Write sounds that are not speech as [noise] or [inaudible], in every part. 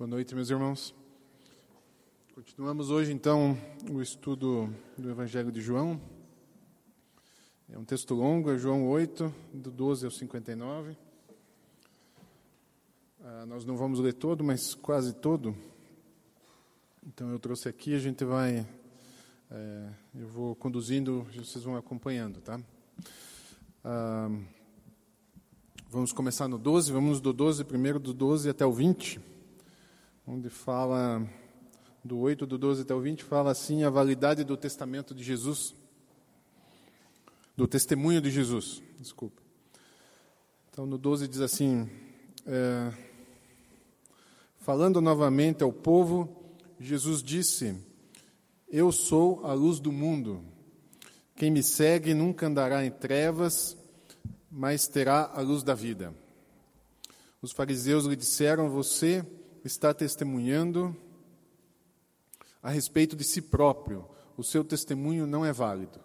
Boa noite, meus irmãos. Continuamos hoje, então, o estudo do Evangelho de João. É um texto longo, é João 8, do 12 ao 59. Ah, nós não vamos ler todo, mas quase todo. Então, eu trouxe aqui, a gente vai. É, eu vou conduzindo, vocês vão acompanhando, tá? Ah, vamos começar no 12, vamos do 12, primeiro do 12 até o 20 onde fala, do 8, do 12 até o 20, fala assim a validade do testamento de Jesus, do testemunho de Jesus, desculpa. Então, no 12 diz assim, é, falando novamente ao povo, Jesus disse, eu sou a luz do mundo, quem me segue nunca andará em trevas, mas terá a luz da vida. Os fariseus lhe disseram, você está testemunhando a respeito de si próprio. O seu testemunho não é válido.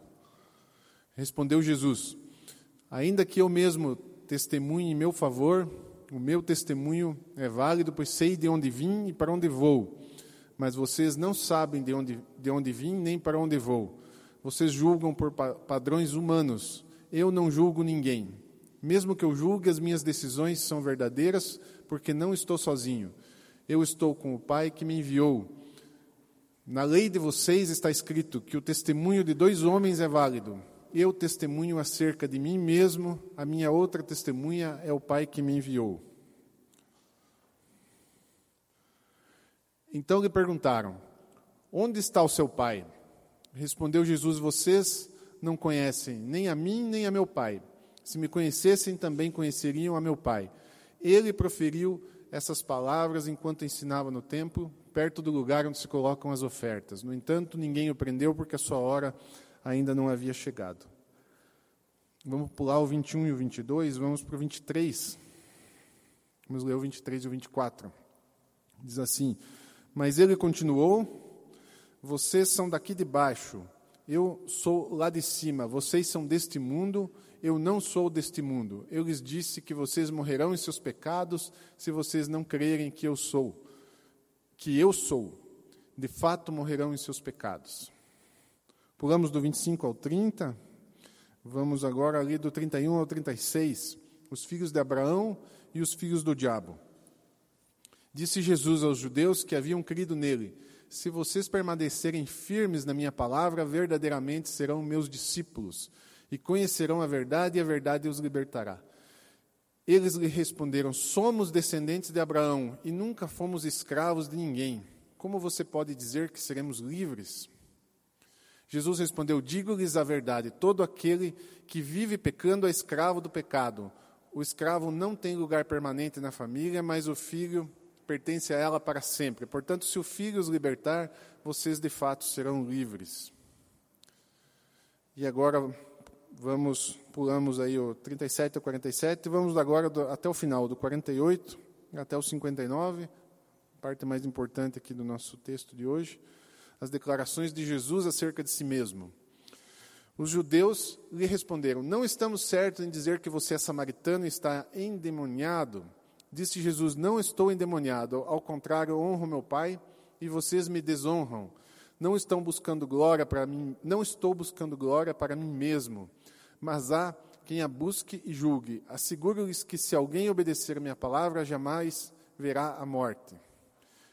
Respondeu Jesus: Ainda que eu mesmo testemunhe em meu favor, o meu testemunho é válido, pois sei de onde vim e para onde vou. Mas vocês não sabem de onde, de onde vim nem para onde vou. Vocês julgam por padrões humanos. Eu não julgo ninguém. Mesmo que eu julgue, as minhas decisões são verdadeiras, porque não estou sozinho. Eu estou com o Pai que me enviou. Na lei de vocês está escrito que o testemunho de dois homens é válido. Eu testemunho acerca de mim mesmo, a minha outra testemunha é o Pai que me enviou. Então lhe perguntaram: Onde está o seu Pai? Respondeu Jesus: Vocês não conhecem nem a mim nem a meu Pai. Se me conhecessem, também conheceriam a meu Pai. Ele proferiu essas palavras enquanto ensinava no templo, perto do lugar onde se colocam as ofertas. No entanto, ninguém o prendeu porque a sua hora ainda não havia chegado. Vamos pular o 21 e o 22, vamos para o 23. Vamos ler o 23 e o 24. Diz assim: Mas ele continuou: Vocês são daqui de baixo, eu sou lá de cima, vocês são deste mundo eu não sou deste mundo. Eu lhes disse que vocês morrerão em seus pecados se vocês não crerem que eu sou. Que eu sou. De fato, morrerão em seus pecados. Pulamos do 25 ao 30. Vamos agora ali do 31 ao 36. Os filhos de Abraão e os filhos do diabo. Disse Jesus aos judeus que haviam crido nele: Se vocês permanecerem firmes na minha palavra, verdadeiramente serão meus discípulos e conhecerão a verdade, e a verdade os libertará. Eles lhe responderam: Somos descendentes de Abraão e nunca fomos escravos de ninguém. Como você pode dizer que seremos livres? Jesus respondeu: Digo-lhes a verdade: todo aquele que vive pecando é escravo do pecado. O escravo não tem lugar permanente na família, mas o filho pertence a ela para sempre. Portanto, se o filho os libertar, vocês de fato serão livres. E agora vamos, pulamos aí o 37 ao 47, e vamos agora do, até o final, do 48 até o 59, parte mais importante aqui do nosso texto de hoje, as declarações de Jesus acerca de si mesmo. Os judeus lhe responderam: Não estamos certos em dizer que você é samaritano e está endemoniado. Disse Jesus: Não estou endemoniado, ao contrário, honro meu Pai e vocês me desonram. Não estão buscando glória para mim, não estou buscando glória para mim mesmo mas há quem a busque e julgue. Asseguro-lhes que se alguém obedecer a minha palavra, jamais verá a morte.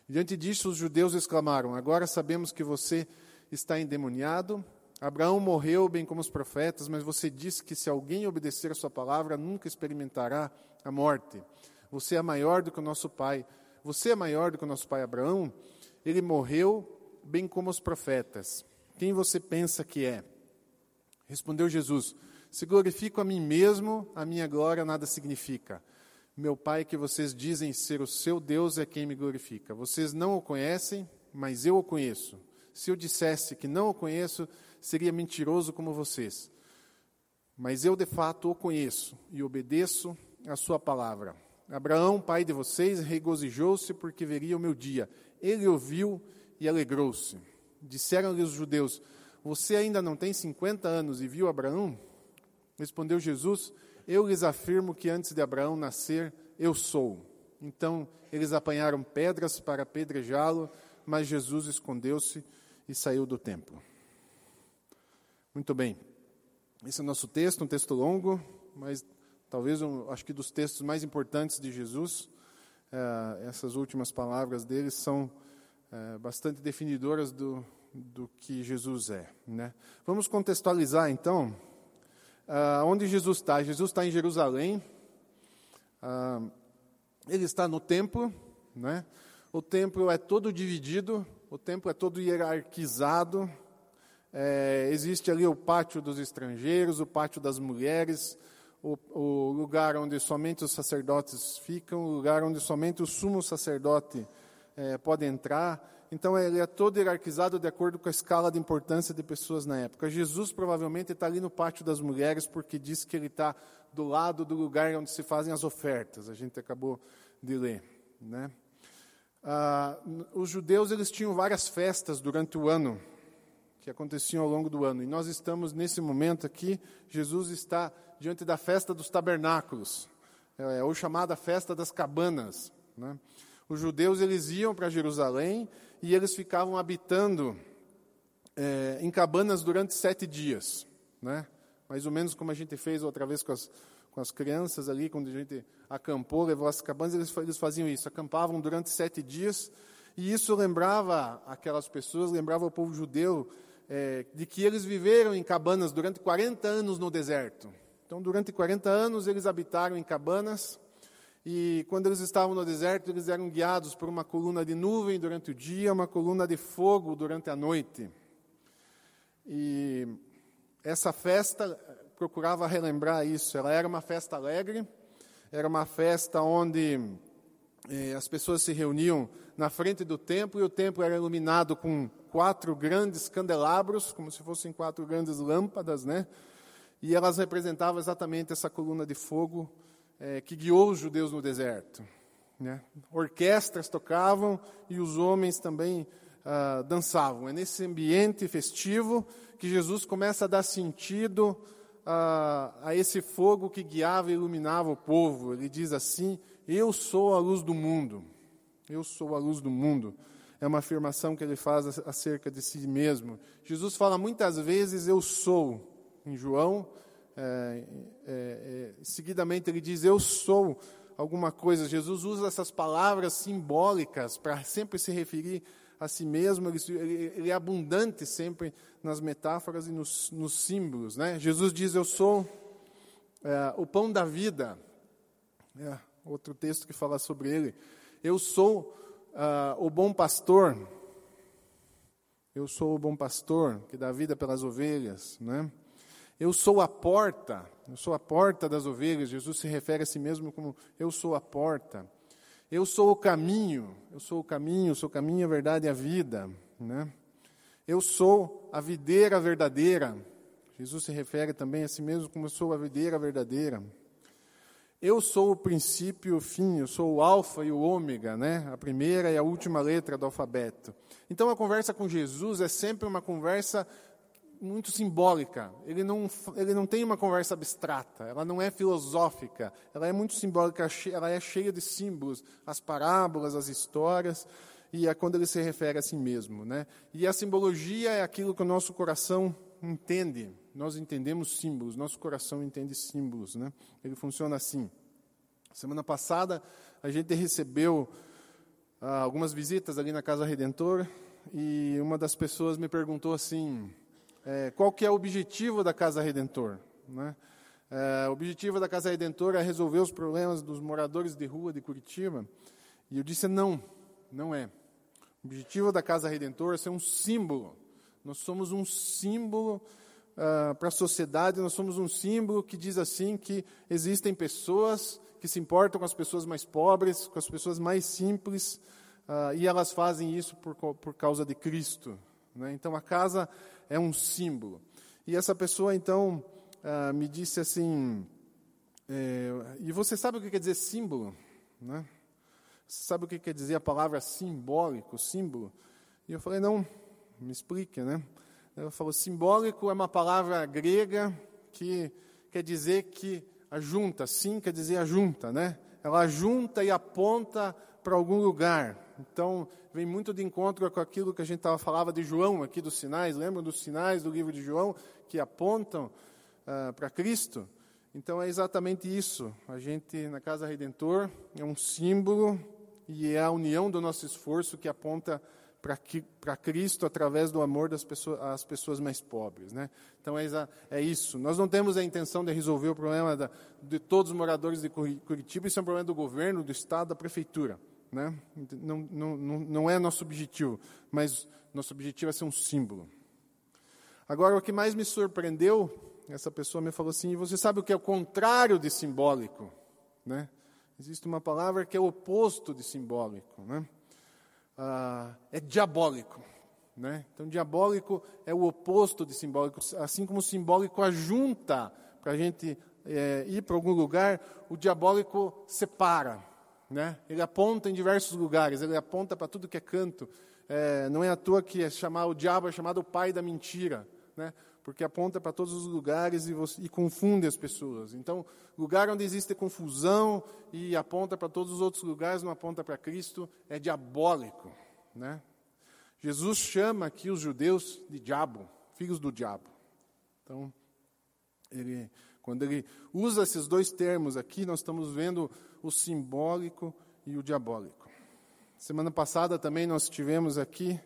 Diante disso, os judeus exclamaram: Agora sabemos que você está endemoniado. Abraão morreu, bem como os profetas, mas você disse que se alguém obedecer a sua palavra, nunca experimentará a morte. Você é maior do que o nosso pai. Você é maior do que o nosso pai Abraão? Ele morreu, bem como os profetas. Quem você pensa que é? Respondeu Jesus: se glorifico a mim mesmo, a minha glória nada significa. Meu Pai, que vocês dizem ser o seu Deus, é quem me glorifica. Vocês não o conhecem, mas eu o conheço. Se eu dissesse que não o conheço, seria mentiroso como vocês. Mas eu de fato o conheço e obedeço a sua palavra. Abraão, pai de vocês, regozijou-se porque veria o meu dia. Ele ouviu e alegrou-se. Disseram-lhe os judeus: Você ainda não tem 50 anos e viu Abraão? Respondeu Jesus: Eu lhes afirmo que antes de Abraão nascer, eu sou. Então eles apanharam pedras para apedrejá-lo, mas Jesus escondeu-se e saiu do templo. Muito bem. Esse é o nosso texto, um texto longo, mas talvez um, acho que dos textos mais importantes de Jesus. É, essas últimas palavras dele são é, bastante definidoras do, do que Jesus é. Né? Vamos contextualizar então uh, onde Jesus está. Jesus está em Jerusalém. Uh, ele está no templo, né? O templo é todo dividido, o templo é todo hierarquizado. É, existe ali o pátio dos estrangeiros, o pátio das mulheres, o, o, lugar onde somente os sacerdotes ficam, o lugar onde somente o sumo sacerdote é, pode entrar. Então ele é todo hierarquizado de acordo com a escala de importância de pessoas na época. Jesus provavelmente está ali no pátio das mulheres porque diz que ele está do lado do lugar onde se fazem as ofertas. A gente acabou de ler, né? Ah, os judeus eles tinham várias festas durante o ano que aconteciam ao longo do ano. E nós estamos nesse momento aqui, Jesus está diante da festa dos tabernáculos, é ou chamada festa das cabanas. Né? Os judeus eles iam para Jerusalém e eles ficavam habitando é, em cabanas durante sete dias, né? mais ou menos como a gente fez outra vez com as, com as crianças ali, quando a gente acampou, levou as cabanas, eles, eles faziam isso, acampavam durante sete dias, e isso lembrava aquelas pessoas, lembrava o povo judeu é, de que eles viveram em cabanas durante 40 anos no deserto. Então, durante 40 anos, eles habitaram em cabanas. E quando eles estavam no deserto, eles eram guiados por uma coluna de nuvem durante o dia, uma coluna de fogo durante a noite. E essa festa procurava relembrar isso. Ela era uma festa alegre, era uma festa onde eh, as pessoas se reuniam na frente do templo e o templo era iluminado com quatro grandes candelabros, como se fossem quatro grandes lâmpadas, né? E elas representavam exatamente essa coluna de fogo é, que guiou os judeus no deserto. Né? Orquestras tocavam e os homens também ah, dançavam. É nesse ambiente festivo que Jesus começa a dar sentido a, a esse fogo que guiava e iluminava o povo. Ele diz assim: Eu sou a luz do mundo. Eu sou a luz do mundo é uma afirmação que ele faz acerca de si mesmo. Jesus fala muitas vezes, eu sou, em João, é, é, é, seguidamente ele diz, eu sou alguma coisa. Jesus usa essas palavras simbólicas para sempre se referir a si mesmo, ele, ele, é abundante sempre nas metáforas e nos, nos símbolos. Né? Jesus diz, eu sou é, o pão da vida. É, outro texto que fala sobre ele. Eu sou uh, o bom pastor, eu sou o bom pastor que dá vida pelas ovelhas, né? Eu sou a porta, eu sou a porta das ovelhas. Jesus se refere a si mesmo como eu sou a porta. Eu sou o caminho, eu sou o caminho, eu sou o caminho, a verdade e a vida, né? Eu sou a videira verdadeira. Jesus se refere também a si mesmo como eu sou a videira verdadeira. Eu sou o princípio e o fim, eu sou o alfa e o ômega, né? A primeira e a última letra do alfabeto. Então a conversa com Jesus é sempre uma conversa muito simbólica. Ele não, ele não tem uma conversa abstrata, ela não é filosófica, ela é muito simbólica, ela é cheia de símbolos, as parábolas, as histórias, e é quando ele se refere a si mesmo. Né? E a simbologia é aquilo que o nosso coração entende, nós entendemos símbolos, nosso coração entende símbolos, né? Ele funciona assim. Semana passada a gente recebeu ah, algumas visitas ali na Casa Redentor e uma das pessoas me perguntou assim, é, qual que é o objetivo da Casa Redentor, né? É, o objetivo da Casa Redentor é resolver os problemas dos moradores de rua de Curitiba. E eu disse não, não é. O objetivo da Casa Redentor é ser um símbolo nós somos um símbolo uh, para a sociedade, nós somos um símbolo que diz assim que existem pessoas que se importam com as pessoas mais pobres, com as pessoas mais simples, uh, e elas fazem isso por, por causa de Cristo. Né? Então a casa é um símbolo. E essa pessoa então uh, me disse assim, é, e você sabe o que quer dizer símbolo? Né? Você sabe o que quer dizer a palavra simbólico, símbolo? E eu falei, não, me explique, né? Ela falou, simbólico é uma palavra grega que quer dizer que a junta, sim quer dizer a junta, né? Ela junta e aponta para algum lugar. Então, vem muito de encontro com aquilo que a gente tava, falava de João aqui dos sinais. Lembram dos sinais do livro de João que apontam uh, para Cristo? Então, é exatamente isso. A gente, na Casa Redentor, é um símbolo e é a união do nosso esforço que aponta para Cristo através do amor das pessoas, às pessoas mais pobres. Né? Então é, é, isso. Nós não temos a intenção de resolver o problema da, de todos os moradores de Curitiba, isso é um problema do governo, do Estado, da Prefeitura. Né? Não, não, não, é nosso objetivo, mas nosso objetivo é ser um símbolo. Agora, o que mais me surpreendeu, essa pessoa me falou assim: você sabe o que é o contrário de simbólico? Né? Existe uma palavra que é o oposto de simbólico. Né? ah, é diabólico. Né? Então, diabólico é o oposto de simbólico. Assim como o simbólico ajunta para a gente é, ir para algum lugar, o diabólico separa. Né? Ele aponta em diversos lugares, ele aponta para tudo que é canto. É, não é à toa que é chamar, o diabo é chamado o pai da mentira. Né? porque aponta para todos os lugares e, você, e, confunde as pessoas. Então, lugar onde existe confusão e aponta para todos os outros lugares, não aponta para Cristo, é diabólico. Né? Jesus chama aqui os judeus de diabo, filhos do diabo. Então, ele, quando ele usa esses dois termos aqui, nós estamos vendo o simbólico e o diabólico. Semana passada também nós tivemos aqui,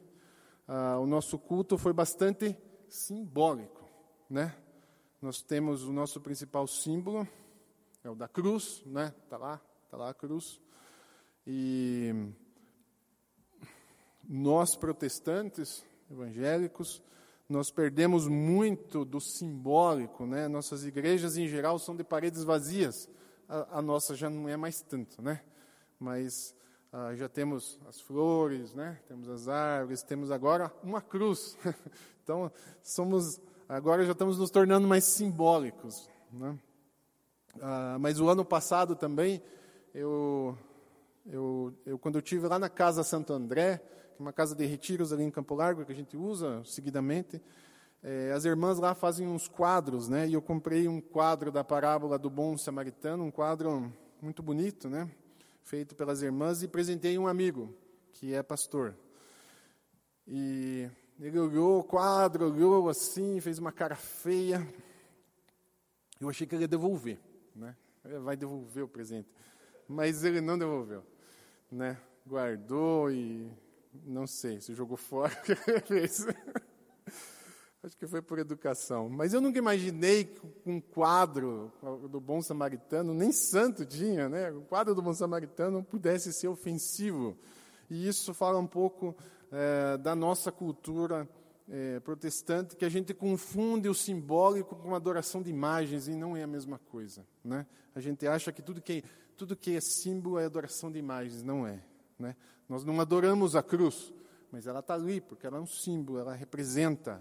uh, o nosso culto foi bastante simbólico, né? Nós temos o nosso principal símbolo, é o da cruz, né? Tá lá, tá lá a cruz. E nós protestantes, evangélicos, nós perdemos muito do simbólico, né? Nossas igrejas em geral são de paredes vazias. A, a nossa já não é mais tanto, né? Mas ah, já temos as flores, né? Temos as árvores, temos agora uma cruz. [laughs] Então, somos agora já estamos nos tornando mais simbólicos. Né? Ah, mas o ano passado também, eu, eu, eu, quando eu tive lá na Casa Santo André, uma casa de retiros ali em Campo Largo, que a gente usa seguidamente, é, as irmãs lá fazem uns quadros, né? E eu comprei um quadro da parábola do bom samaritano, um quadro muito bonito, né? Feito pelas irmãs, e presentei um amigo, que é pastor. E ele olhou o quadro, olhou assim, fez uma cara feia. Eu achei que ele ia devolver, né? Ele vai devolver o presente. Mas ele não devolveu, né? Guardou e não sei se jogou fora o que fez. Acho que foi por educação. Mas eu nunca imaginei que um quadro do Bom Samaritano, nem santo tinha, né? O quadro do Bom Samaritano pudesse ser ofensivo. E isso fala um pouco é, da nossa cultura é, protestante, que a gente confunde o simbólico com a adoração de imagens, e não é a mesma coisa. Né? A gente acha que tudo que, tudo que é símbolo é adoração de imagens, não é. Né? Nós não adoramos a cruz, mas ela está ali, porque ela é um símbolo, ela representa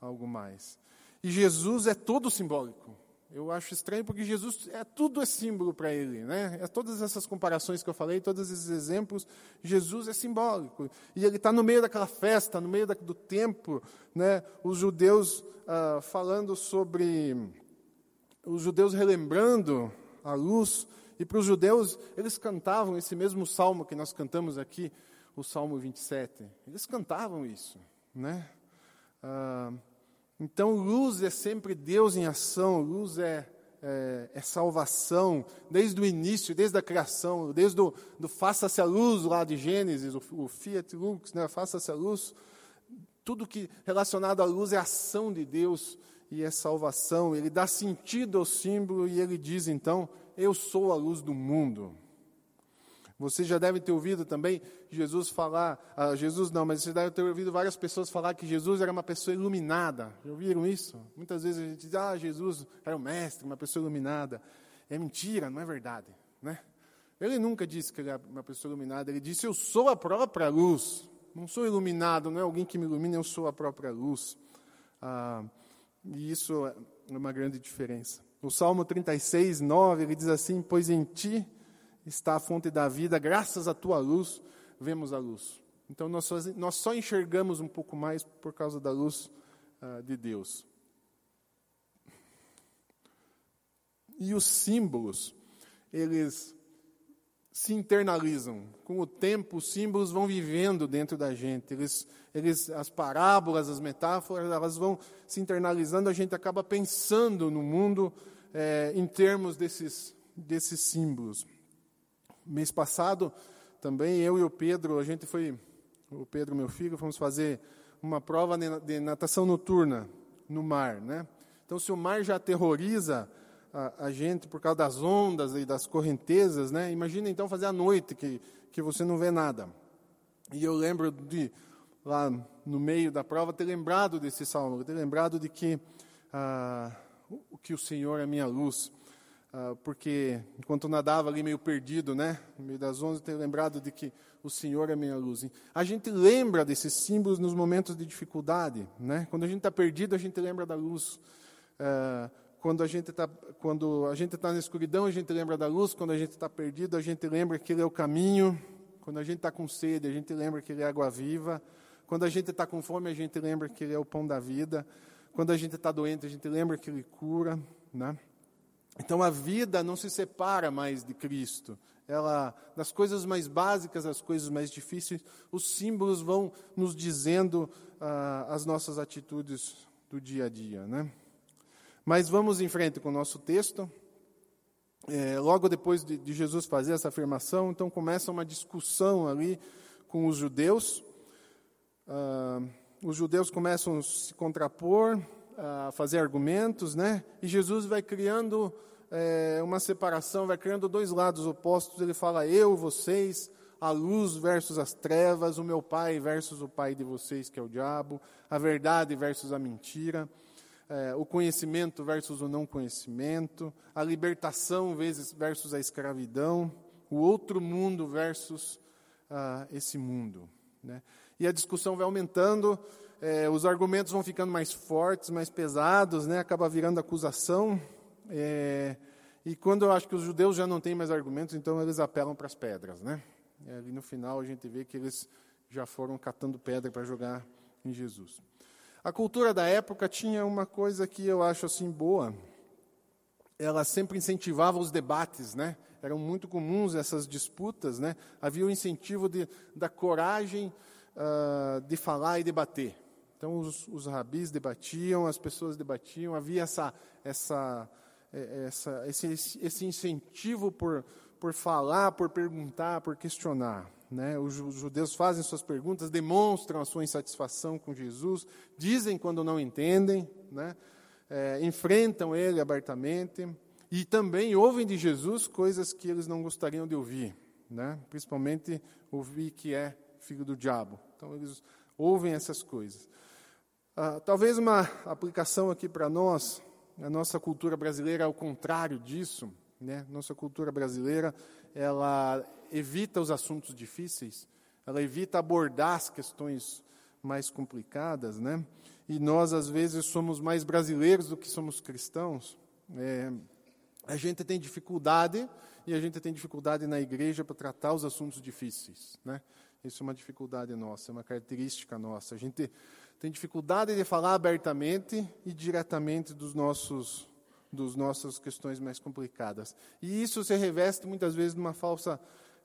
algo mais. E Jesus é todo simbólico. Eu acho estranho porque Jesus é tudo é símbolo para ele, né? É todas essas comparações que eu falei, todos esses exemplos, Jesus é simbólico e ele está no meio daquela festa, no meio da, do tempo, né? Os judeus ah, falando sobre os judeus relembrando a luz e para os judeus eles cantavam esse mesmo salmo que nós cantamos aqui, o Salmo 27. Eles cantavam isso, né? Ah, então, luz é sempre Deus em ação, luz é, é, é salvação, desde o início, desde a criação, desde o do faça-se a luz lá de Gênesis, o, o Fiat Lux, né, faça-se a luz. Tudo que relacionado à luz é ação de Deus e é salvação. Ele dá sentido ao símbolo e ele diz então: Eu sou a luz do mundo. Você já deve ter ouvido também Jesus falar, ah, Jesus não, mas você deve ter ouvido várias pessoas falar que Jesus era uma pessoa iluminada. Já ouviram isso? Muitas vezes a gente diz, ah, Jesus era o mestre, uma pessoa iluminada. É mentira, não é verdade, né? Ele nunca disse que ele era uma pessoa iluminada, ele disse, eu sou a própria luz. Não sou iluminado, não é alguém que me ilumina, eu sou a própria luz. Ah, e isso é uma grande diferença. No Salmo 36, 9, ele diz assim, pois em ti está a fonte da vida, graças à tua luz, vemos a luz. Então nós só, nós só enxergamos um pouco mais por causa da luz uh, de Deus. E os símbolos, eles se internalizam. Com o tempo, os símbolos vão vivendo dentro da gente. Eles, eles, as parábolas, as metáforas, elas vão se internalizando. A gente acaba pensando no mundo é, em termos desses, desses símbolos. Mês passado, também eu e o Pedro, a gente foi, o Pedro, meu filho, fomos fazer uma prova de natação noturna no mar, né? Então, se o mar já aterroriza a, a, gente por causa das ondas e das correntezas, né? Imagina então fazer à noite que que você não vê nada. E eu lembro de lá no meio da prova ter lembrado desse salmo, ter lembrado de que ah, que o Senhor é minha luz, ah, porque enquanto nadava ali meio perdido, né, no meio das ondas, ter lembrado de que o Senhor é minha luz. A gente lembra desses símbolos nos momentos de dificuldade, né? Quando a gente está perdido, a gente lembra da luz. Ah, quando a gente está quando a gente está na escuridão, a gente lembra da luz. Quando a gente está perdido, a gente lembra que Ele é o caminho. Quando a gente está com sede, a gente lembra que Ele é água viva. Quando a gente está com fome, a gente lembra que Ele é o pão da vida. Quando a gente está doente, a gente lembra que Ele cura, né? Então a vida não se separa mais de Cristo. Ela, das coisas mais básicas às coisas mais difíceis, os símbolos vão nos dizendo ah, as nossas atitudes do dia a dia, né? Mas vamos em frente com o nosso texto. É, logo depois de, de, Jesus fazer essa afirmação, então começa uma discussão ali com os judeus. Ah, os judeus começam a se contrapor, a fazer argumentos, né? E Jesus vai criando é, uma separação, vai criando dois lados opostos. Ele fala: eu, vocês, a luz versus as trevas, o meu pai versus o pai de vocês, que é o diabo, a verdade versus a mentira é, o conhecimento versus o não conhecimento, a libertação versus a escravidão, o outro mundo versus ah, esse mundo. Né? E a discussão vai aumentando, é, os argumentos vão ficando mais fortes, mais pesados, né? acaba virando acusação. É, e quando eu acho que os judeus já não têm mais argumentos, então eles apelam para as pedras. Né? E ali no final a gente vê que eles já foram catando pedra para jogar em Jesus. A cultura da época tinha uma coisa que eu acho assim boa. Ela sempre incentivava os debates, né? Eram muito comuns essas disputas, né? Havia o incentivo de, da coragem uh, de falar e debater. Então os, os rabis debatiam, as pessoas debatiam. Havia essa, essa, é, essa, esse, esse incentivo por, por falar, por perguntar, por questionar. Né? Os judeus fazem suas perguntas, demonstram a sua insatisfação com Jesus, dizem quando não entendem, né? é, enfrentam ele abertamente e também ouvem de Jesus coisas que eles não gostariam de ouvir, né? principalmente ouvir que é filho do diabo. Então eles ouvem essas coisas. Ah, talvez uma aplicação aqui para nós, a nossa cultura brasileira, ao contrário disso, né? nossa cultura brasileira, ela evita os assuntos difíceis, ela evita abordar as questões mais complicadas, né? E nós, às vezes, somos mais brasileiros do que somos cristãos. É, a gente tem dificuldade, e a gente tem dificuldade na igreja para tratar os assuntos difíceis, né? Isso é uma dificuldade nossa, é uma característica nossa. A gente tem dificuldade de falar abertamente e diretamente dos nossos dos nossas questões mais complicadas. E isso se reveste muitas vezes numa falsa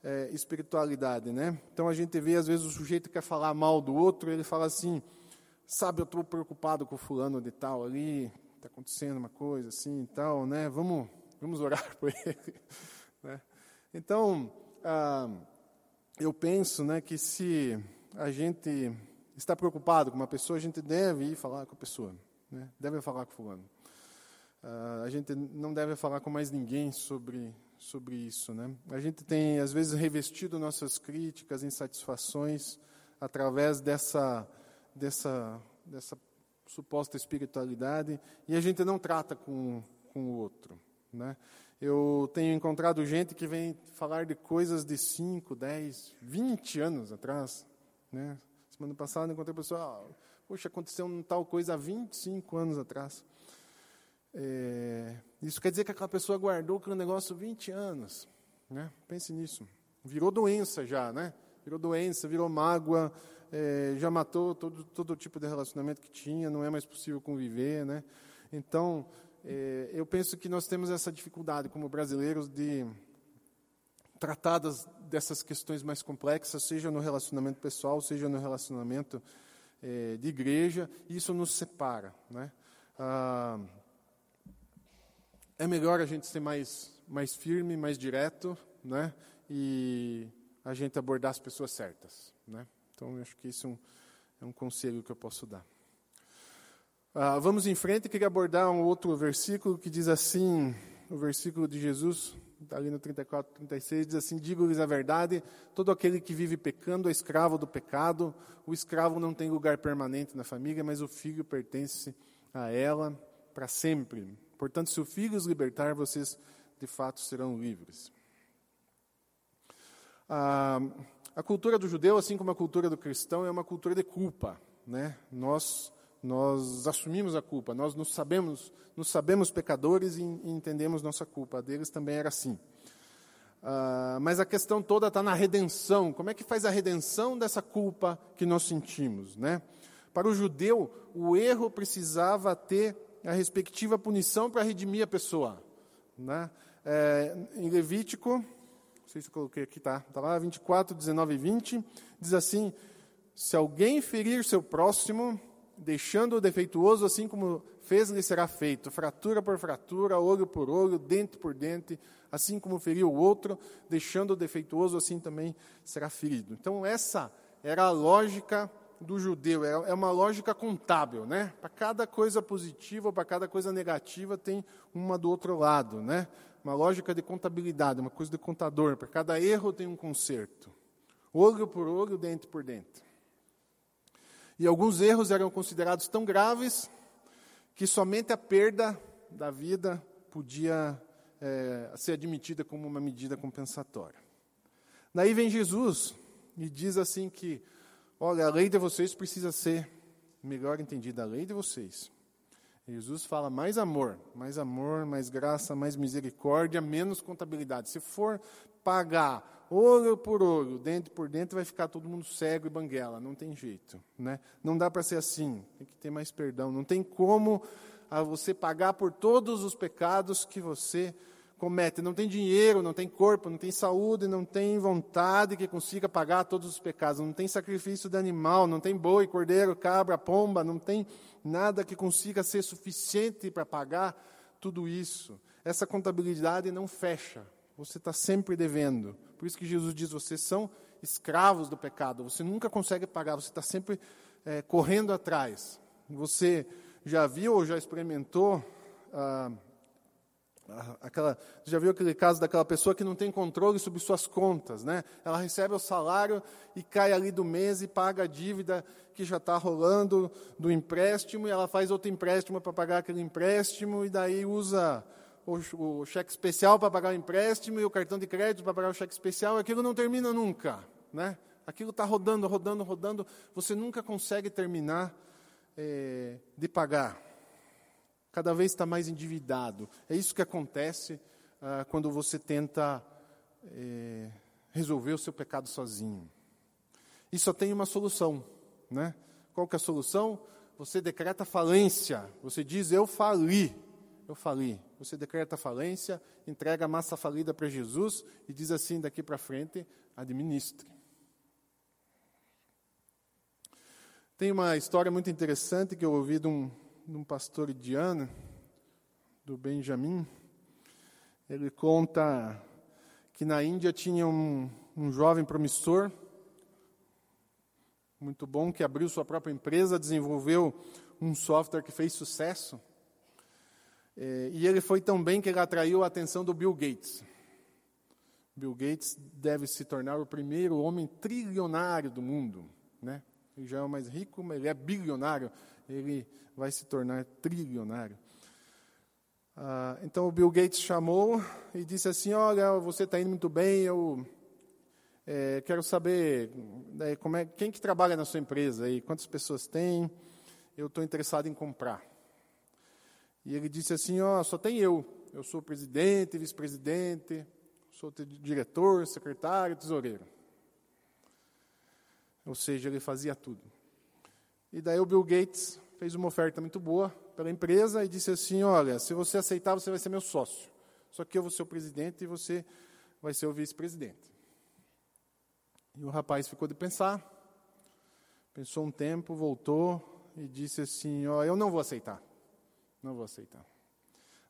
é, espiritualidade, né? Então a gente vê às vezes o sujeito quer falar mal do outro, ele fala assim, sabe, eu estou preocupado com o fulano de tal ali, está acontecendo uma coisa assim e tal, né? Vamos, vamos orar [laughs] por ele, né? Então, ah, eu penso, né, que se a gente está preocupado com uma pessoa, a gente deve ir falar com a pessoa, né? Deve falar com o fulano. Ah, a gente não deve falar com mais ninguém sobre sobre isso. Né? A gente tem, às vezes, revestido nossas críticas, insatisfações, através dessa, dessa, dessa suposta espiritualidade, e a gente não trata com, com o outro. Né? Eu tenho encontrado gente que vem falar de coisas de 5, 10, 20 anos atrás. Né? Semana passada encontrei uma pessoa, ah, poxa, aconteceu tal coisa há 25 anos atrás. É, isso quer dizer que aquela pessoa guardou aquele negócio 20 anos. Né? Pense nisso. Virou doença já, né? Virou doença, virou mágoa, é, já matou todo, todo tipo de relacionamento que tinha, não é mais possível conviver, né? Então, é, eu penso que nós temos essa dificuldade como brasileiros de tratadas dessas questões mais complexas, seja no relacionamento pessoal, seja no relacionamento é, de igreja, isso nos separa. Né? Ah, é melhor a gente ser mais, mais firme, mais direto, né? e a gente abordar as pessoas certas. Né? Então, eu acho que isso é um, é um conselho que eu posso dar. Ah, vamos em frente, queria abordar um outro versículo que diz assim, o versículo de Jesus, Está ali no 34, 36, diz assim: Digo-lhes a verdade, todo aquele que vive pecando é escravo do pecado. O escravo não tem lugar permanente na família, mas o filho pertence a ela para sempre. Portanto, se o filho os libertar, vocês de fato serão livres. A, a cultura do judeu, assim como a cultura do cristão, é uma cultura de culpa. Né? Nós nós assumimos a culpa, nós nos sabemos, nos sabemos pecadores e, e entendemos nossa culpa. A deles também era assim. Uh, mas a questão toda está na redenção. Como é que faz a redenção dessa culpa que nós sentimos? Né? Para o judeu, o erro precisava ter a respectiva punição para redimir a pessoa. Né? É, em Levítico, não sei se eu coloquei aqui, tá, tá lá, 24, 19 e 20, diz assim: Se alguém ferir seu próximo, deixando-o defeituoso, assim como fez, lhe será feito, fratura por fratura, olho por olho, dente por dente, assim como feriu o outro, deixando-o defeituoso, assim também será ferido. Então, essa era a lógica do judeu, é, é uma lógica contábil, né? Para cada coisa positiva, para cada coisa negativa, tem uma do outro lado, né? Uma lógica de contabilidade, uma coisa de contador, para cada erro tem um conserto. Olho por olho, dente por dente. E alguns erros eram considerados tão graves que somente a perda da vida podia é, ser admitida como uma medida compensatória. Daí vem Jesus e diz assim que, olha, a lei de vocês precisa ser melhor entendida, a lei de vocês. Jesus fala mais amor, mais amor, mais graça, mais misericórdia, menos contabilidade. Se for pagar olho por olho, dente por dente, vai ficar todo mundo cego e banguela. Não tem jeito. Né? Não dá para ser assim. Tem que ter mais perdão. Não tem como ah, você pagar por todos os pecados que você comete. Não tem dinheiro, não tem corpo, não tem saúde, não tem vontade que consiga pagar todos os pecados. Não tem sacrifício de animal, não tem boi, cordeiro, cabra, pomba, não tem nada que consiga ser suficiente para pagar tudo isso. Essa contabilidade não fecha. Você está sempre devendo. Por isso que Jesus diz: vocês são escravos do pecado. Você nunca consegue pagar. Você está sempre é, correndo atrás. Você já viu ou já experimentou ah, aquela? Já viu aquele caso daquela pessoa que não tem controle sobre suas contas, né? Ela recebe o salário e cai ali do mês e paga a dívida que já está rolando do empréstimo e ela faz outro empréstimo para pagar aquele empréstimo e daí usa o, o cheque especial para pagar o empréstimo e o cartão de crédito para pagar o cheque especial, aquilo não termina nunca. Né? Aquilo está rodando, rodando, rodando, você nunca consegue terminar é, de pagar. Cada vez está mais endividado. É isso que acontece ah, quando você tenta é, resolver o seu pecado sozinho. E só tem uma solução. Né? Qual que é a solução? Você decreta falência. Você diz, eu fali eu fali. Você decreta falência, entrega a massa falida para Jesus e diz assim daqui para frente: administre. Tem uma história muito interessante que eu ouvi de um, de um pastor indiano, do Benjamin. Ele conta que na Índia tinha um, um jovem promissor, muito bom, que abriu sua própria empresa, desenvolveu um software que fez sucesso. É, e ele foi tão bem que ele atraiu a atenção do Bill Gates. Bill Gates deve se tornar o primeiro homem trilionário do mundo. Né? Ele já é o mais rico, mas ele é bilionário. Ele vai se tornar trilionário. Ah, então o Bill Gates chamou e disse assim: Olha, você está indo muito bem, eu é, quero saber né, como é, quem que trabalha na sua empresa aí, quantas pessoas tem, eu estou interessado em comprar. E ele disse assim: Ó, oh, só tem eu. Eu sou presidente, vice-presidente, sou diretor, secretário, tesoureiro. Ou seja, ele fazia tudo. E daí o Bill Gates fez uma oferta muito boa pela empresa e disse assim: Olha, se você aceitar, você vai ser meu sócio. Só que eu vou ser o presidente e você vai ser o vice-presidente. E o rapaz ficou de pensar, pensou um tempo, voltou e disse assim: Ó, eu não vou aceitar. Não vou aceitar.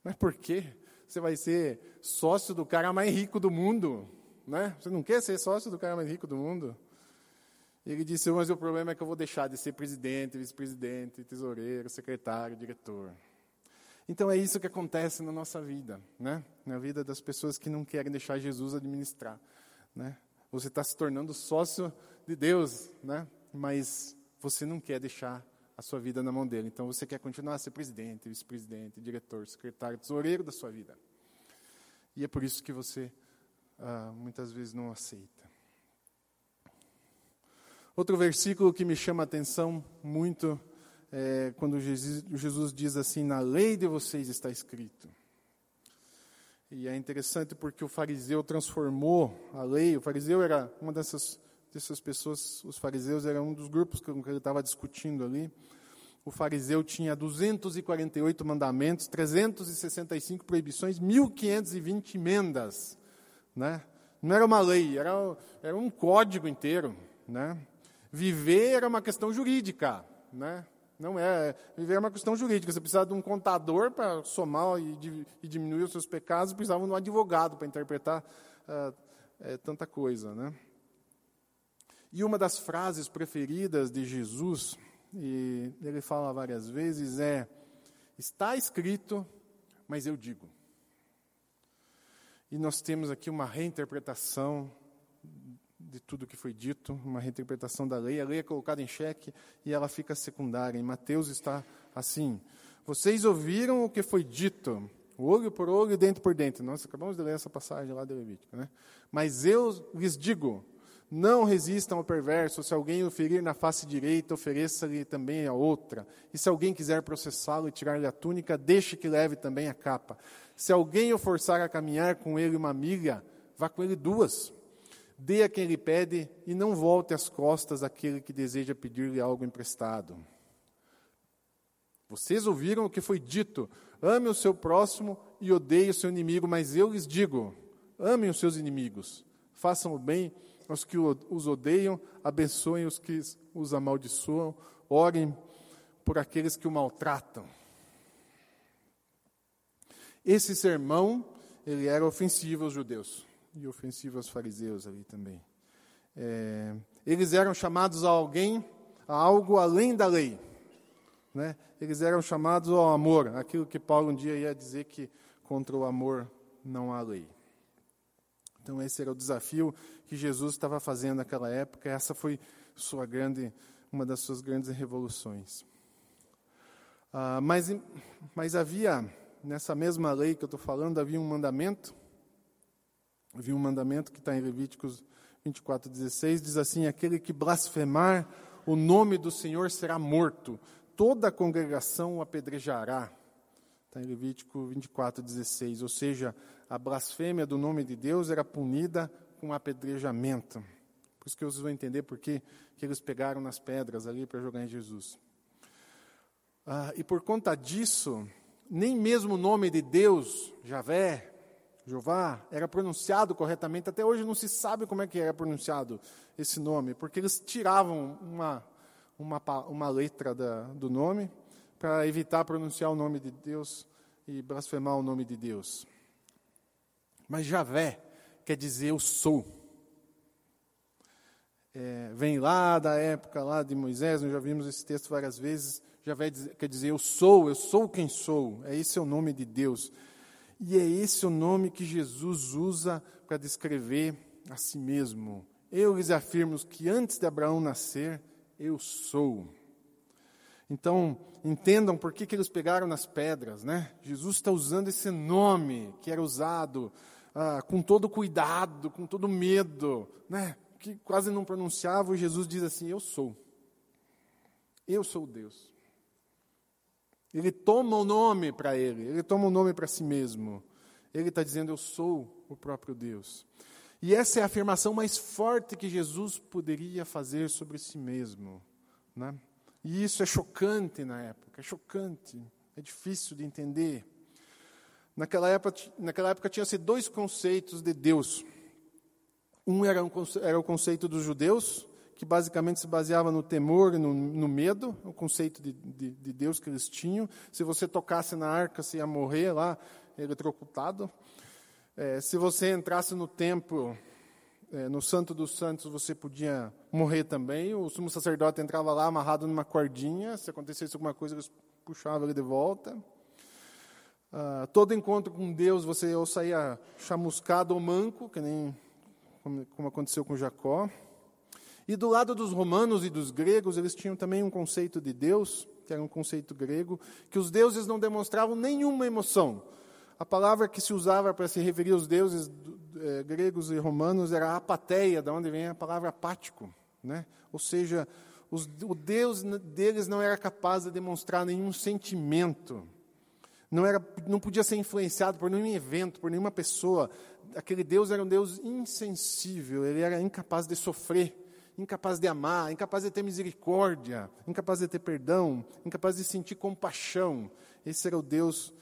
Mas por quê? Você vai ser sócio do cara mais rico do mundo, né? Você não quer ser sócio do cara mais rico do mundo? Ele disse: Mas o problema é que eu vou deixar de ser presidente, vice-presidente, tesoureiro, secretário, diretor. Então é isso que acontece na nossa vida, né? Na vida das pessoas que não querem deixar Jesus administrar, né? Você está se tornando sócio de Deus, né? Mas você não quer deixar a sua vida na mão dele. Então você quer continuar a ser presidente, vice-presidente, diretor, secretário, tesoureiro da sua vida. E é por isso que você ah, muitas vezes não aceita. Outro versículo que me chama a atenção muito é quando Jesus, Jesus diz assim: Na lei de vocês está escrito. E é interessante porque o fariseu transformou a lei. O fariseu era uma dessas, dessas pessoas, os fariseus eram um dos grupos que ele estava discutindo ali. O fariseu tinha 248 mandamentos, 365 proibições, 1520 emendas. Né? Não era uma lei, era, era um código inteiro. Né? Viver era uma questão jurídica, né? Não é. Viver é uma questão jurídica. Você precisava de um contador para somar e, e, diminuir os seus pecados, precisava de um advogado para interpretar é, tanta coisa, né? E uma das frases preferidas de Jesus, e ele fala várias vezes, é: Está escrito, mas eu digo. E nós temos aqui uma reinterpretação de tudo que foi dito, uma reinterpretação da lei. A lei é colocada em xeque e ela fica secundária. Em Mateus está assim: Vocês ouviram o que foi dito, olho por olho, dente por dente. Nós acabamos de ler essa passagem lá de Levítico, né? Mas eu lhes digo: não resistam ao perverso. Se alguém o ferir na face direita, ofereça-lhe também a outra. E se alguém quiser processá-lo e tirar-lhe a túnica, deixe que leve também a capa. Se alguém o forçar a caminhar com ele uma milha, vá com ele duas dê a quem lhe pede e não volte as costas àquele que deseja pedir-lhe algo emprestado. Vocês ouviram o que foi dito: ame o seu próximo e odeie o seu inimigo, mas eu lhes digo: amem os seus inimigos, façam o bem aos que os odeiam, abençoem os que os amaldiçoam, orem por aqueles que o maltratam. Esse sermão, ele era ofensivo aos judeus e ofensivo aos fariseus ali também. É, eles eram chamados a alguém, a algo além da lei. Né? Eles eram chamados ao amor, aquilo que Paulo um dia ia dizer que contra o amor não há lei. Então esse era o desafio que Jesus estava fazendo naquela época. Essa foi sua grande, uma das suas grandes revoluções. Ah, mas, mas havia nessa mesma lei que eu estou falando havia um mandamento Havia um mandamento que está em Levíticos 24, 16, diz assim: Aquele que blasfemar o nome do Senhor será morto, toda a congregação o apedrejará. Está em Levítico 24, 16. Ou seja, a blasfêmia do nome de Deus era punida com apedrejamento. Por isso que vocês vão entender por que eles pegaram nas pedras ali para jogar em Jesus. Ah, e por conta disso, nem mesmo o nome de Deus, Javé, Jeová era pronunciado corretamente. Até hoje não se sabe como é que era pronunciado esse nome, porque eles tiravam uma, uma, uma letra da, do nome para evitar pronunciar o nome de Deus e blasfemar o nome de Deus. Mas Javé quer dizer eu sou. É, vem lá da época lá de Moisés, nós já vimos esse texto várias vezes. Javé quer dizer eu sou, eu sou quem sou. É esse é o nome de Deus. E é esse o nome que Jesus usa para descrever a si mesmo. Eu lhes afirmo que antes de Abraão nascer, eu sou. Então, entendam por que, que eles pegaram nas pedras, né? Jesus está usando esse nome que era usado ah, com todo cuidado, com todo medo, né? Que quase não pronunciava, e Jesus diz assim: Eu sou. Eu sou Deus. Ele toma o nome para ele, ele toma o nome para si mesmo. Ele está dizendo: Eu sou o próprio Deus. E essa é a afirmação mais forte que Jesus poderia fazer sobre si mesmo. Né? E isso é chocante na época, é chocante, é difícil de entender. Naquela época, naquela época tinha-se dois conceitos de Deus. Um era, um era o conceito dos judeus, que basicamente se baseava no temor no, no medo, o conceito de, de, de, Deus que eles tinham. Se você tocasse na arca, você ia morrer lá, eletrocutado. É, se você entrasse no templo, é, no Santo dos Santos, você podia morrer também. O sumo sacerdote entrava lá amarrado numa cordinha, se acontecesse alguma coisa, eles puxavam ele de volta. Ah, todo encontro com Deus, você ou saía chamuscado ou manco, que nem como, como aconteceu com Jacó. E do lado dos romanos e dos gregos, eles tinham também um conceito de Deus, que era um conceito grego, que os deuses não demonstravam nenhuma emoção. A palavra que se usava para se referir aos deuses é, gregos e romanos era apateia, da onde vem a palavra apático. Né? Ou seja, os, o Deus deles não era capaz de demonstrar nenhum sentimento. Não, era, não podia ser influenciado por nenhum evento, por nenhuma pessoa. Aquele Deus era um Deus insensível, ele era incapaz de sofrer incapaz de amar, incapaz de ter misericórdia, incapaz de ter perdão, incapaz de sentir compaixão. Esse era o Deus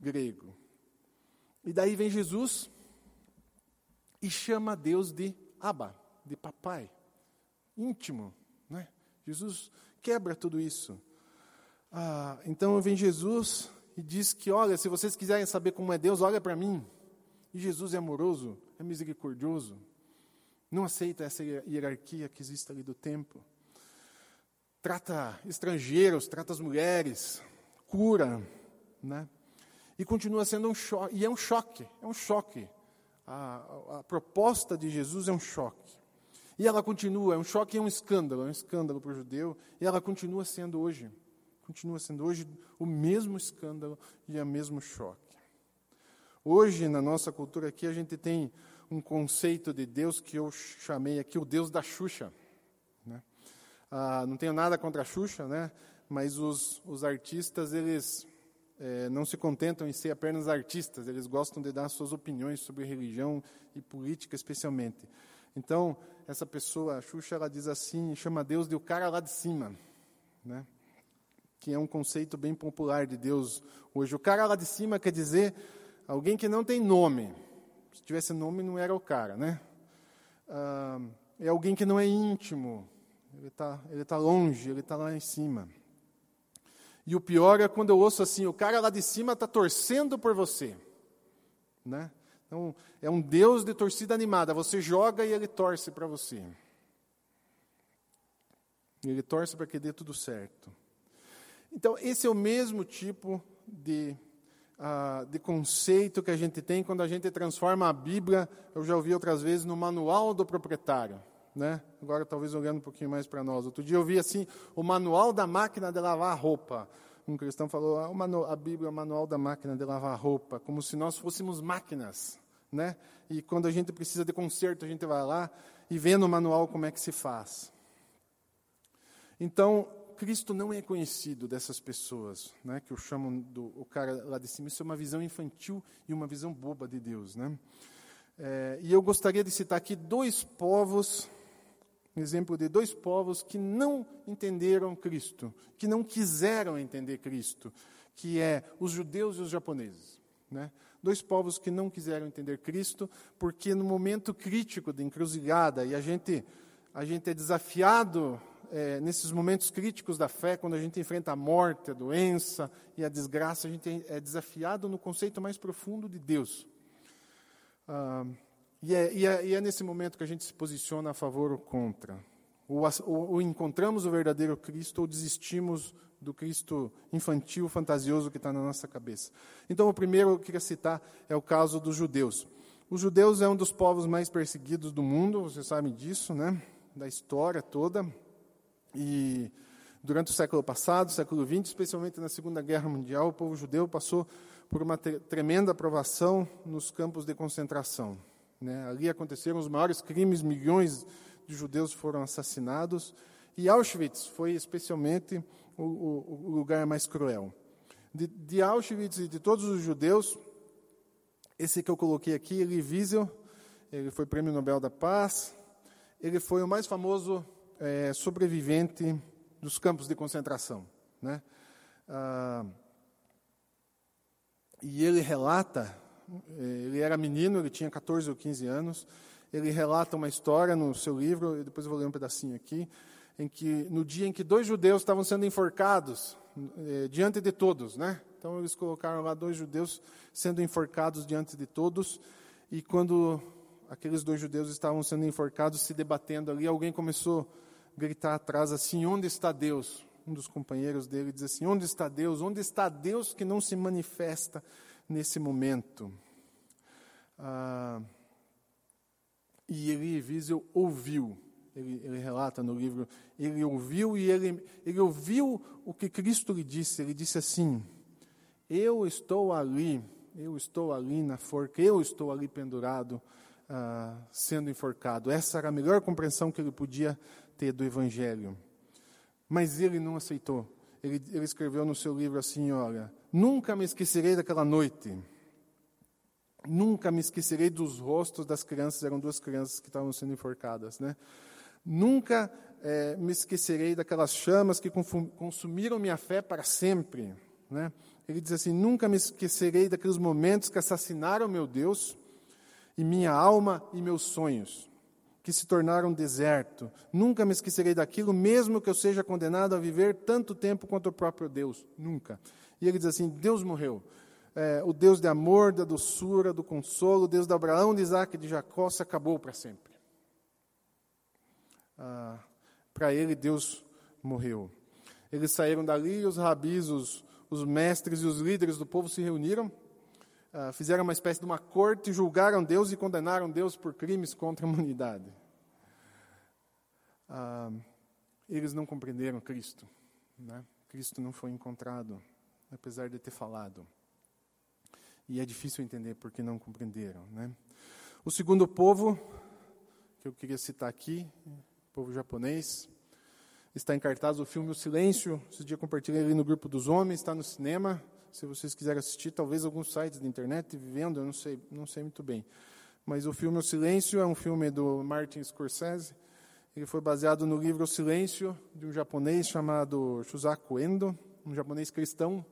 grego. E daí vem Jesus e chama Deus de Abba, de papai, íntimo. Né? Jesus quebra tudo isso. Ah, então vem Jesus e diz que, olha, se vocês quiserem saber como é Deus, olha para mim. E Jesus é amoroso, é misericordioso, não aceita essa hierarquia que existe ali do templo. Trata estrangeiros, trata as mulheres, cura, né? E continua sendo um choque, e é um choque, é um choque. A, a, proposta de Jesus é um choque. E ela continua, é um choque é um escândalo, é um escândalo para o judeu, e ela continua sendo hoje, continua sendo hoje o mesmo escândalo e o mesmo choque. Hoje, na nossa cultura aqui, a gente tem um conceito de Deus que eu chamei aqui o Deus da Xuxa. Né? Ah, não tenho nada contra a Xuxa, né? mas os, os artistas, eles é, não se contentam em ser apenas artistas, eles gostam de dar suas opiniões sobre religião e política, especialmente. Então, essa pessoa, a Xuxa, ela diz assim, chama Deus de o cara lá de cima, né? que é um conceito bem popular de Deus hoje. O cara lá de cima quer dizer alguém que não tem nome, se tivesse nome, não era o cara, né? Ah, é alguém que não é íntimo, ele está ele tá longe, ele está lá em cima. E o pior é quando eu ouço assim: o cara lá de cima está torcendo por você. Né? Então, é um Deus de torcida animada. Você joga e ele torce para você. Ele torce para que dê tudo certo. Então, esse é o mesmo tipo de ah, de conceito que a gente tem quando a gente transforma a Bíblia, eu já ouvi outras vezes, no manual do proprietário. Né? Agora, talvez olhando um pouquinho mais para nós. Outro dia eu vi assim, o manual da máquina de lavar roupa. Um cristão falou, ah, a Bíblia é o manual da máquina de lavar roupa, como se nós fôssemos máquinas. Né? E quando a gente precisa de conserto, a gente vai lá e vê no manual como é que se faz. Então, Cristo não é conhecido dessas pessoas, né, que o chamam do o cara lá de cima. Isso é uma visão infantil e uma visão boba de Deus, né? É, e eu gostaria de citar aqui dois povos, um exemplo de dois povos que não entenderam Cristo, que não quiseram entender Cristo, que é os judeus e os japoneses, né? Dois povos que não quiseram entender Cristo, porque no momento crítico de encruzilhada e a gente a gente é desafiado é, nesses momentos críticos da fé, quando a gente enfrenta a morte, a doença e a desgraça, a gente é desafiado no conceito mais profundo de Deus. Ah, e, é, e, é, e, é, nesse momento que a gente se posiciona a favor ou contra. Ou, ou, ou encontramos o verdadeiro Cristo ou desistimos do Cristo infantil, fantasioso que está na nossa cabeça. Então, o primeiro que eu queria citar é o caso dos judeus. Os judeus é um dos povos mais perseguidos do mundo, vocês sabem disso, né? Da história toda. E durante o século passado, século XX, especialmente na Segunda Guerra Mundial, o povo judeu passou por uma tremenda aprovação nos campos de concentração. Né? Ali aconteceram os maiores crimes, milhões de judeus foram assassinados, e Auschwitz foi especialmente o, o, o lugar mais cruel. De, de, Auschwitz e de todos os judeus, esse que eu coloquei aqui, Elie Wiesel, ele foi prêmio Nobel da Paz, ele foi o mais famoso é, sobrevivente dos campos de concentração. Né? Ah, e ele relata, é, ele era menino, ele tinha 14 ou 15 anos, ele relata uma história no seu livro, depois eu vou ler um pedacinho aqui, em que no dia em que dois judeus estavam sendo enforcados eh, diante de todos, né? Então eles colocaram lá dois judeus sendo enforcados diante de todos, e quando aqueles dois judeus estavam sendo enforcados, se debatendo ali, alguém começou gritar atrás assim: Onde está Deus? Um dos companheiros dele diz assim: Onde está Deus? Onde está Deus que não se manifesta nesse momento? Ah, e Elie Wiesel ouviu, ele, ele, relata no livro, ele ouviu e ele, ele ouviu o que Cristo lhe disse. Ele disse assim: Eu estou ali, eu estou ali na forca, eu estou ali pendurado, ah, sendo enforcado. Essa era a melhor compreensão que ele podia ter do Evangelho. Mas ele não aceitou. Ele, ele escreveu no seu livro assim: Olha, nunca me esquecerei daquela noite. Nunca me esquecerei dos rostos das crianças, eram duas crianças que estavam sendo enforcadas, né? Nunca é, me esquecerei daquelas chamas que consumiram minha fé para sempre, né? Ele diz assim: Nunca me esquecerei daqueles momentos que assassinaram meu Deus e minha alma e meus sonhos, que se tornaram deserto. Nunca me esquecerei daquilo, mesmo que eu seja condenado a viver tanto tempo quanto o próprio Deus. Nunca. E ele diz assim: Deus morreu é, o Deus de amor, da doçura, do consolo, o Deus de Abraão, de Isaac e de Jacó, se acabou para sempre. Ah, para ele, Deus morreu. Eles saíram dali, os rabis, os, os mestres e os líderes do povo se reuniram, ah, fizeram uma espécie de uma corte, julgaram Deus e condenaram Deus por crimes contra a humanidade. Ah, eles não compreenderam Cristo. Né? Cristo não foi encontrado, apesar de ter falado e é difícil entender porque não compreenderam. Né? O segundo povo, que eu queria citar aqui, povo japonês, está em cartaz o filme O Silêncio. Esse dia compartilhei ali no grupo dos homens, está no cinema. Se vocês quiserem assistir, talvez alguns sites da internet, vivendo, eu não sei, não sei muito bem. Mas o filme O Silêncio é um filme do Martin Scorsese. Ele foi baseado no livro O Silêncio, de um japonês chamado Shusaku Endo, um japonês cristão.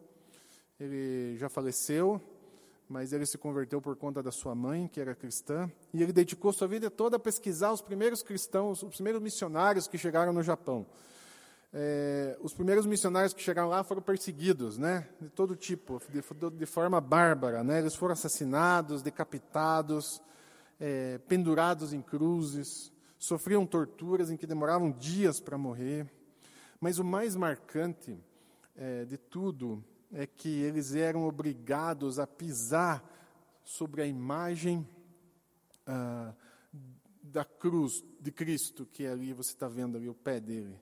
Ele já faleceu, mas ele se converteu por conta da sua mãe, que era cristã, e ele dedicou sua vida toda a pesquisar os primeiros cristãos, os primeiros missionários que chegaram no Japão. É, os primeiros missionários que chegaram lá foram perseguidos, né, de todo tipo, de, de forma bárbara, né, eles foram assassinados, decapitados, é, pendurados em cruzes, sofriam torturas em que demoravam dias para morrer. Mas o mais marcante é, de tudo é que eles eram obrigados a pisar sobre a imagem ah, da cruz de Cristo, que é ali você está vendo ali o pé dele.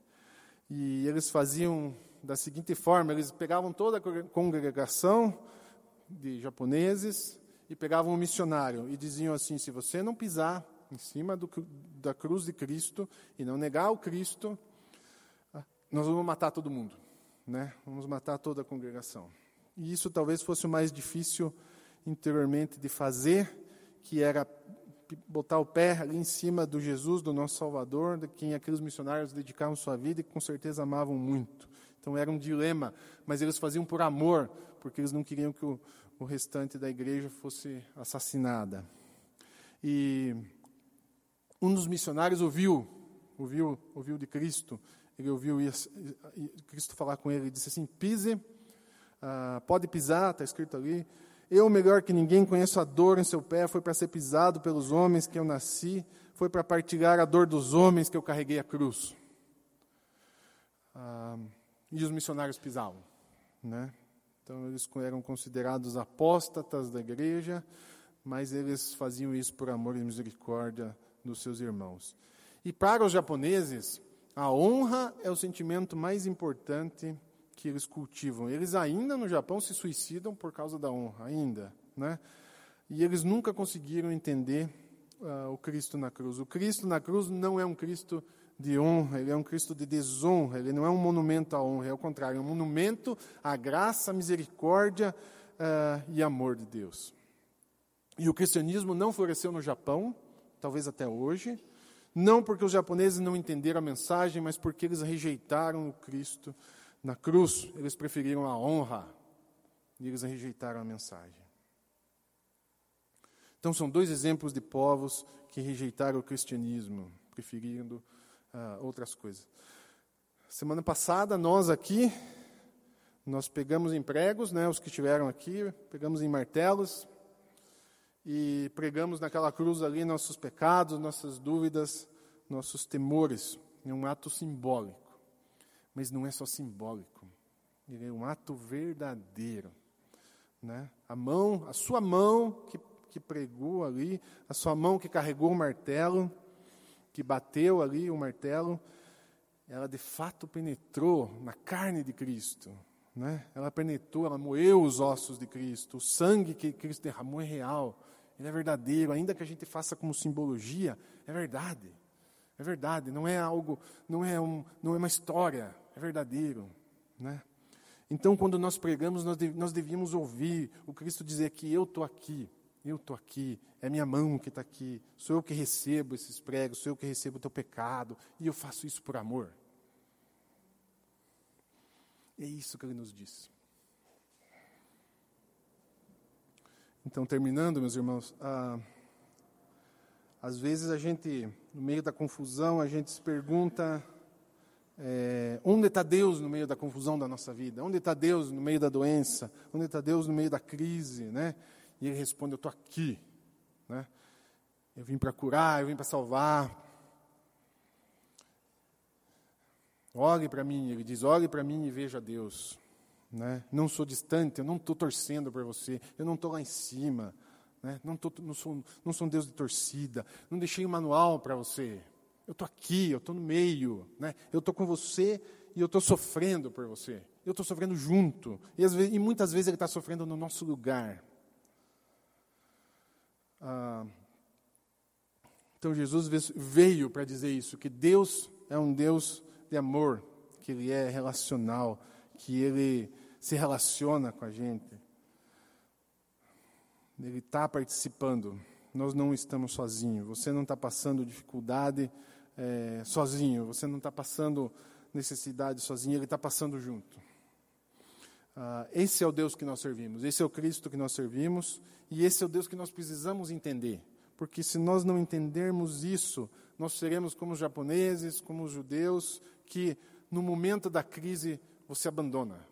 E eles faziam da seguinte forma: eles pegavam toda a congregação de japoneses e pegavam um missionário e diziam assim: se você não pisar em cima do, da cruz de Cristo e não negar o Cristo, ah, nós vamos matar todo mundo né? Vamos matar toda a congregação. E isso talvez fosse o mais difícil interiormente de fazer, que era botar o pé ali em cima do Jesus, do nosso Salvador, de quem aqueles missionários dedicavam sua vida e com certeza amavam muito. Então era um dilema, mas eles faziam por amor, porque eles não queriam que o, o restante da igreja fosse assassinada. E um dos missionários ouviu, ouviu, ouviu de Cristo ele ouviu Cristo falar com ele e disse assim: pise, ah, pode pisar, está escrito ali. Eu, melhor que ninguém, conheço a dor em seu pé, foi para ser pisado pelos homens que eu nasci, foi para partilhar a dor dos homens que eu carreguei a cruz. Ah, e os missionários pisavam, né? Então eles eram considerados apóstatas da igreja, mas eles faziam isso por amor e misericórdia dos seus irmãos. E para os japoneses, a honra é o sentimento mais importante que eles cultivam. Eles ainda no Japão se suicidam por causa da honra, ainda, né? E eles nunca conseguiram entender uh, o Cristo na cruz. O Cristo na cruz não é um Cristo de honra, ele é um Cristo de desonra, ele não é um monumento à honra, é o contrário, é um monumento à graça, à misericórdia uh, e amor de Deus. E o cristianismo não floresceu no Japão, talvez até hoje, não porque os japoneses não entenderam a mensagem, mas porque eles rejeitaram o Cristo na cruz. Eles preferiram a honra e eles rejeitaram a mensagem. Então, são dois exemplos de povos que rejeitaram o cristianismo, preferindo uh, outras coisas. Semana passada, nós aqui, nós pegamos em pregos, né, os que estiveram aqui, pegamos em martelos e pregamos naquela cruz ali nossos pecados, nossas dúvidas, nossos temores. É um ato simbólico, mas não é só simbólico, ele é um ato verdadeiro. Né? A mão, a sua mão que, que pregou ali, a sua mão que carregou o martelo, que bateu ali o martelo, ela de fato penetrou na carne de Cristo. Né? Ela penetrou, ela moeu os ossos de Cristo. O sangue que Cristo derramou é real, ele é verdadeiro, ainda que a gente faça como simbologia, é verdade. É verdade, não é algo, não é, um, não é uma história, é verdadeiro. Né? Então, quando nós pregamos, nós, nós devíamos ouvir o Cristo dizer que eu estou aqui, eu estou aqui, é minha mão que está aqui, sou eu que recebo esses pregos, sou eu que recebo o teu pecado, e eu faço isso por amor. É isso que ele nos disse. Então, terminando, meus irmãos, ah, às vezes a gente, no meio da confusão, a gente se pergunta é, onde está Deus no meio da confusão da nossa vida? Onde está Deus no meio da doença? Onde está Deus no meio da crise? Né? E ele responde: Eu estou aqui. Né? Eu vim para curar, eu vim para salvar. Olhe para mim, ele diz: olhe para mim e veja Deus. Né? Não sou distante, eu não estou torcendo por você, eu não estou lá em cima. Né? Não, tô, não, sou, não sou um Deus de torcida, não deixei um manual para você. Eu estou aqui, eu estou no meio, né? eu estou com você e eu estou sofrendo por você. Eu estou sofrendo junto. E, vezes, e, muitas vezes ele está sofrendo no nosso lugar. Ah, então Jesus veio para dizer isso, que Deus é um Deus de amor, que Ele é relacional, que Ele se relaciona com a gente. Ele está participando. Nós não estamos sozinhos. Você não está passando dificuldade é, sozinho, você não está passando necessidade sozinho, Ele está passando junto. Ah, esse é o Deus que nós servimos, esse é o Cristo que nós servimos, e esse é o Deus que nós precisamos entender. Porque se nós não entendermos isso, nós seremos como os japoneses, como os judeus, que no momento da crise você abandona.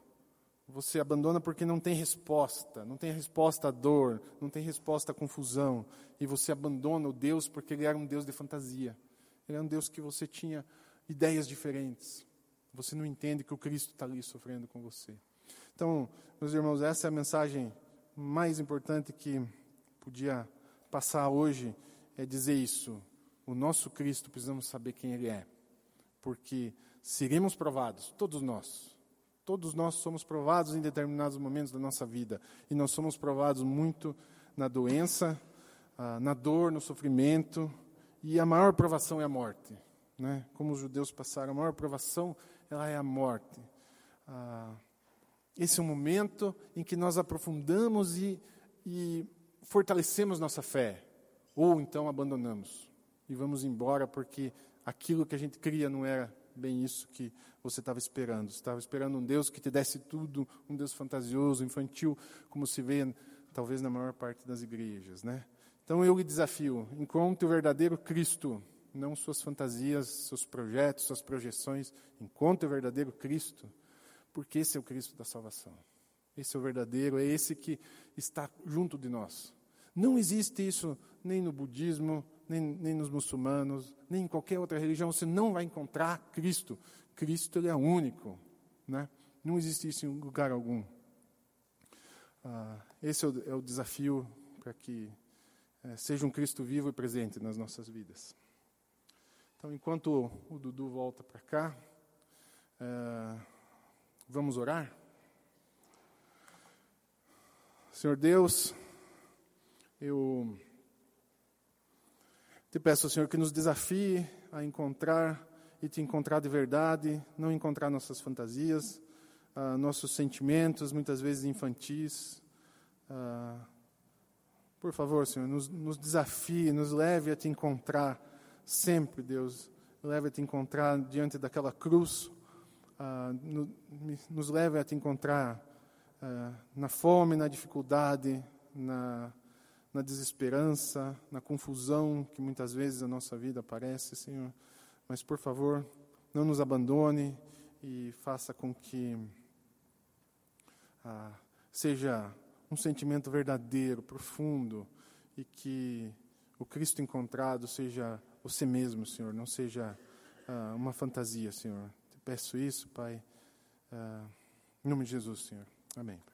Você abandona porque não tem resposta, não tem resposta à dor, não tem resposta à confusão. E você abandona o Deus porque ele era um Deus de fantasia. Ele é um Deus que você tinha ideias diferentes. Você não entende que o Cristo está ali sofrendo com você. Então, meus irmãos, essa é a mensagem mais importante que podia passar hoje, é dizer isso. O nosso Cristo, precisamos saber quem Ele é. Porque seremos provados, todos nós. Todos nós somos provados em determinados momentos da nossa vida. E nós somos provados muito na doença, ah, na dor, no sofrimento, e a maior provação é a morte. Né? Como os judeus passaram, a maior provação ela é a morte. Ah, esse é o momento em que nós aprofundamos e, e fortalecemos nossa fé. Ou então abandonamos e vamos embora porque aquilo que a gente cria não era bem isso que você estava esperando. Você estava esperando um Deus que te desse tudo, um Deus fantasioso, infantil, como se vê talvez na maior parte das igrejas, né? Então eu lhe desafio: encontre o verdadeiro Cristo, não suas fantasias, seus projetos, suas projeções. Encontre o verdadeiro Cristo, porque esse é o Cristo da salvação. Esse é o verdadeiro, é esse que está junto de nós. Não existe isso nem no budismo, nem, nem nos muçulmanos, nem em qualquer outra religião. Você não vai encontrar Cristo. Cristo ele é único. Né? Não existe isso em lugar algum. Ah, esse é o, é o desafio para que seja um Cristo vivo e presente nas nossas vidas. Então, enquanto o Dudu volta para cá, é, vamos orar? Senhor Deus, eu te peço, Senhor, que nos desafie a encontrar e te encontrar de verdade, não encontrar nossas fantasias, uh, nossos sentimentos, muitas vezes infantis, uh, por favor, Senhor, nos, nos desafie, nos leve a te encontrar sempre, Deus. Leve a te encontrar diante daquela cruz. Uh, no, nos leve a te encontrar uh, na fome, na dificuldade, na, na desesperança, na confusão que muitas vezes a nossa vida aparece, Senhor. Mas, por favor, não nos abandone e faça com que ah, seja um sentimento verdadeiro, profundo, e que o Cristo encontrado seja você mesmo, Senhor, não seja ah, uma fantasia, Senhor. Te peço isso, Pai, ah, em nome de Jesus, Senhor. Amém.